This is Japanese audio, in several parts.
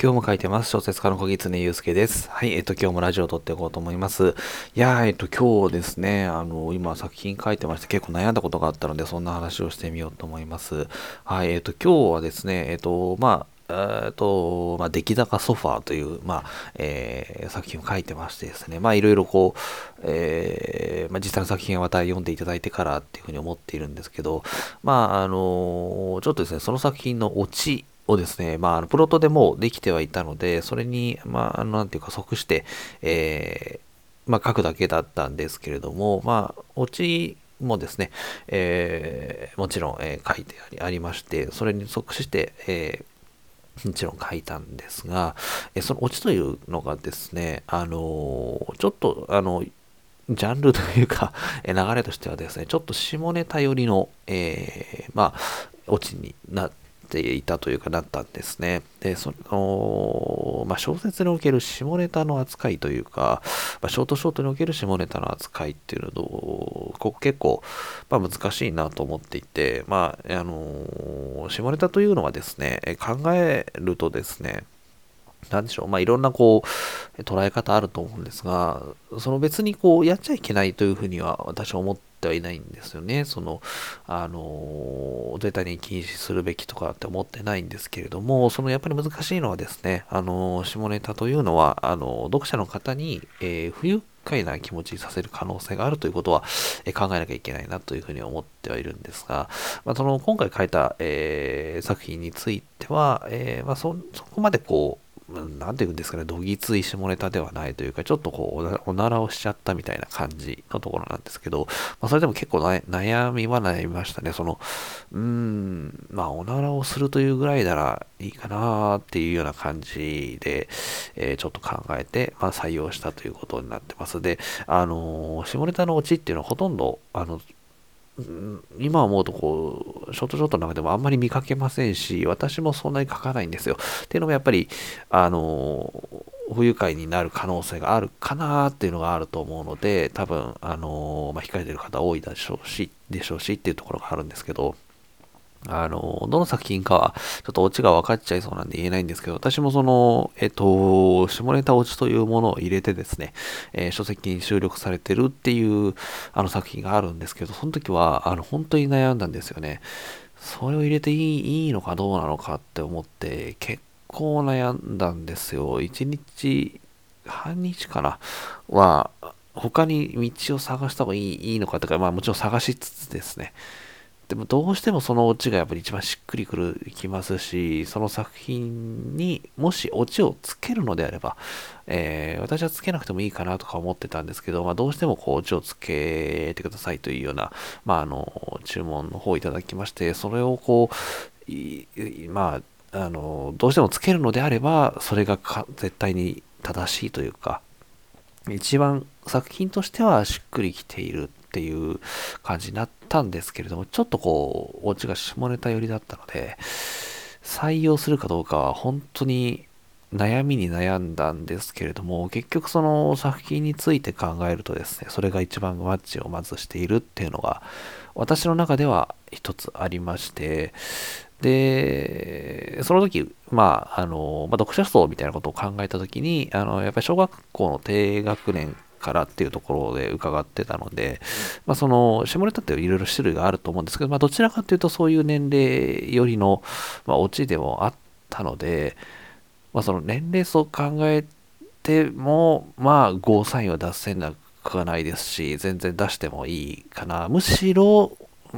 今日も書いてます。小説家の小木常祐介です。はい、えっと、今日もラジオを撮っていこうと思います。いやー、えっと、今日ですね、あの、今作品書いてまして結構悩んだことがあったので、そんな話をしてみようと思います。はい、えっと、今日はですね、えっと、まあ、えっと、まあ、出来高ソファーという、まあ、えー、作品を書いてましてですね、まあ、いろいろこう、えー、まあ、実際の作品はまた読んでいただいてからっていうふうに思っているんですけど、まあ、あの、ちょっとですね、その作品のオチをですね、まあ、プロトでもできてはいたので、それに、まあ、なんていうか、即して、えー、まあ、書くだけだったんですけれども、まあ、オチもですね、えー、もちろん、えー、書いてありまして、それに即して、えー、もちろん書いたんですが、えそのオチというのがですね、あのちょっと、あの、ジャンルというか、流れとしてはですね、ちょっと下ネタ寄りの、え、まあ、オチになって、ていたというかなったんですね。で、その、まあ、小説における下ネタの扱いというか、まあ、ショートショートにおける下ネタの扱いっていうのを、ここ結構、まあ、難しいなと思っていて、まあ、あの下ネタというのはですね、考えるとですね、なんでしょう、まあ、いろんなこう、捉え方あると思うんですが、その別にこう、やっちゃいけないというふうには私は思っててはいないんですよね。その、あの、絶対に禁止するべきとかって思ってないんですけれども、そのやっぱり難しいのはですね、あの、下ネタというのは、あの、読者の方に、えー、不愉快な気持ちにさせる可能性があるということは、え考えなきゃいけないなというふうに思ってはいるんですが、まあ、その今回書いた、えー、作品については、えー、まあ、そこまでこう、なんて言うんですかね、どぎつい下ネタではないというか、ちょっとこうお、ならをしちゃったみたいな感じのところなんですけど、まあ、それでも結構悩みは悩みましたね。その、うーん、まあ、おならをするというぐらいならいいかなっていうような感じで、えー、ちょっと考えて、まあ、採用したということになってます。で、あのー、下ネタのオチっていうのはほとんど、あの、今思うとこう、ショートショットの中でもあんまり見かけませんし、私もそんなに書かないんですよ。っていうのもやっぱり、あの、不愉快になる可能性があるかなっていうのがあると思うので、多分、あの、まあ、控えてる方多いでしょうし、でしょうしっていうところがあるんですけど、あの、どの作品かは、ちょっとオチが分かっちゃいそうなんで言えないんですけど、私もその、えっと、下ネタオチというものを入れてですね、えー、書籍に収録されてるっていう、あの作品があるんですけど、その時は、あの、本当に悩んだんですよね。それを入れていいいいのかどうなのかって思って、結構悩んだんですよ。一日、半日かな？は、他に道を探した方がいいいいのかとか、まあもちろん探しつつですね、でもどうしてもそのオチがやっぱり一番しっくりくるきますし、その作品にもしオチをつけるのであれば、えー、私はつけなくてもいいかなとか思ってたんですけど、まあ、どうしてもこうオチをつけてくださいというような、まあ、あの注文の方をいただきまして、それをこう、まあ、あのどうしてもつけるのであれば、それが絶対に正しいというか、一番作品としてはしっくりきているっていう感じになったんですけれども、ちょっとこう、オチが下ネタ寄りだったので、採用するかどうかは本当に悩みに悩んだんですけれども、結局その作品について考えるとですね、それが一番マッチをまずしているっていうのが、私の中では一つありまして、で、その時、まあ、あの、まあ、読者層みたいなことを考えた時に、あの、やっぱり小学校の低学年からっていうところで伺ってたので、まあ、その下ネタっていろいろ種類があると思うんですけど、まあ、どちらかというとそういう年齢よりの、まあ、オチでもあったので、まあ、その年齢層を考えても、まあ、ゴーサインは出せなくはないですし、全然出してもいいかな。むしろ、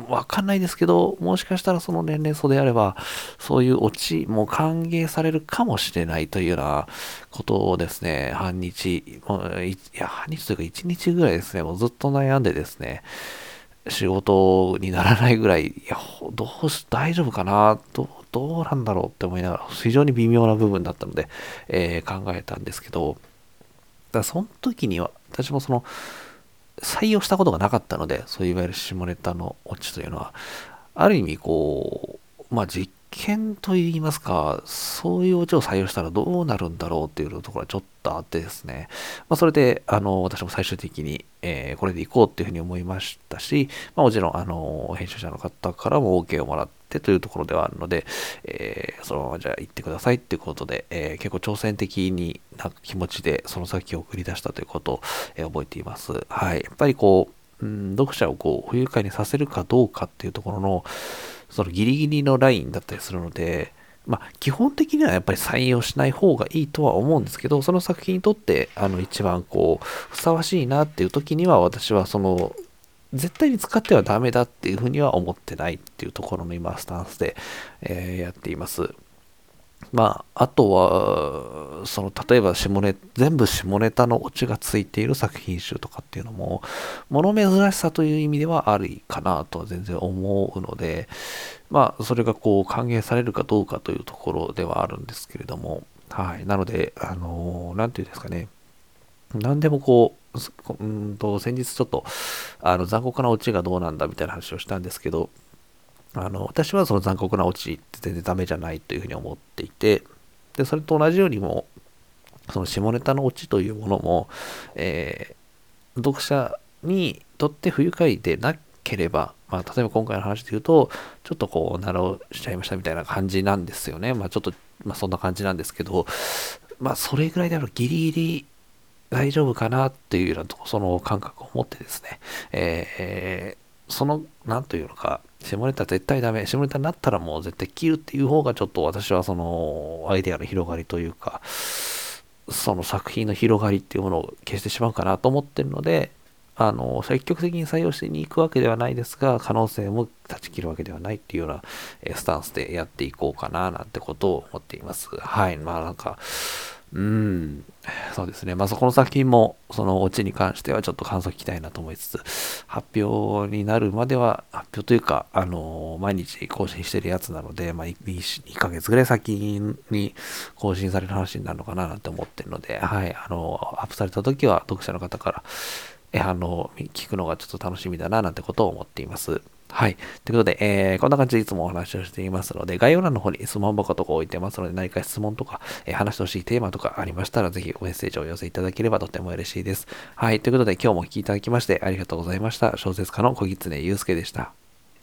わかんないですけど、もしかしたらその年齢層であれば、そういうオチも歓迎されるかもしれないというようなことをですね、半日、もういや、半日というか一日ぐらいですね、もうずっと悩んでですね、仕事にならないぐらい、いや、どうし、大丈夫かなどどうなんだろうって思いながら、非常に微妙な部分だったので、えー、考えたんですけど、だその時には、私もその、採用したことがなかったので、そういわゆる下ネタのオチというのは、ある意味こう、まあ実見といいますか、そういうオチを採用したらどうなるんだろうっていうところはちょっとあってですね、まあ、それで、あの、私も最終的に、えー、これでいこうっていうふうに思いましたし、まあ、もちろん、あの、編集者の方からも OK をもらっててというところではあるので、えー、そのままじゃあ行ってくださいっていうことで、えー、結構挑戦的にな気持ちでその先を送り出したということを、え覚えています。はい。やっぱりこう、うん、読者をこう、不愉快にさせるかどうかっていうところの、そのギリギリのラインだったりするので、まあ、基本的にはやっぱり採用しない方がいいとは思うんですけど、その作品にとって、あの、一番こう、ふさわしいなっていう時には、私はその、絶対に使ってはダメだっていうふうには思ってないっていうところの今、スタンスで、えー、やっています。まあ、あとは、その、例えば下ネ、全部下ネタのオチがついている作品集とかっていうのも、物珍しさという意味ではありかなとは全然思うので、まあ、それがこう、歓迎されるかどうかというところではあるんですけれども、はい。なので、あのー、なんていうんですかね、何でもこう、うんと、先日ちょっと、あの、残酷なオチがどうなんだみたいな話をしたんですけど、あの、私はその残酷なオチって全然ダメじゃないというふうに思っていて、で、それと同じようにも、その下ネタのオチというものも、えー、読者にとって不愉快でなければ、まあ、例えば今回の話で言うと、ちょっとこう、習をしちゃいましたみたいな感じなんですよね。まあ、ちょっと、まあ、そんな感じなんですけど、まあ、それぐらいであるギリギリ大丈夫かなっていうようなその感覚を持ってですね、えー、その、なんというのか、下ネタ絶対ダメ。下ネタになったらもう絶対切るっていう方がちょっと私はそのアイデアの広がりというか、その作品の広がりっていうものを消してしまうかなと思ってるので、あの、積極的に採用しに行くわけではないですが、可能性も断ち切るわけではないっていうような、スタンスでやっていこうかななんてことを思っています。はい。まあなんか、うん、そうですね。まあ、そこの作品も、そのオチに関してはちょっと感想聞きたいなと思いつつ、発表になるまでは、発表というか、あの、毎日更新してるやつなので、まあ2、2ヶ月ぐらい先に更新される話になるのかななんて思ってるので、はい、あの、アップされた時は読者の方から、え、あの、聞くのがちょっと楽しみだななんてことを思っています。はい。ということで、えー、こんな感じでいつもお話をしていますので、概要欄の方に質問箱とか置いてますので、何か質問とか、えー、話してほしいテーマとかありましたら、ぜひメッセージをお寄せいただければとても嬉しいです。はい。ということで、今日もお聴きいただきましてありがとうございました。小説家の小狐祐介でした。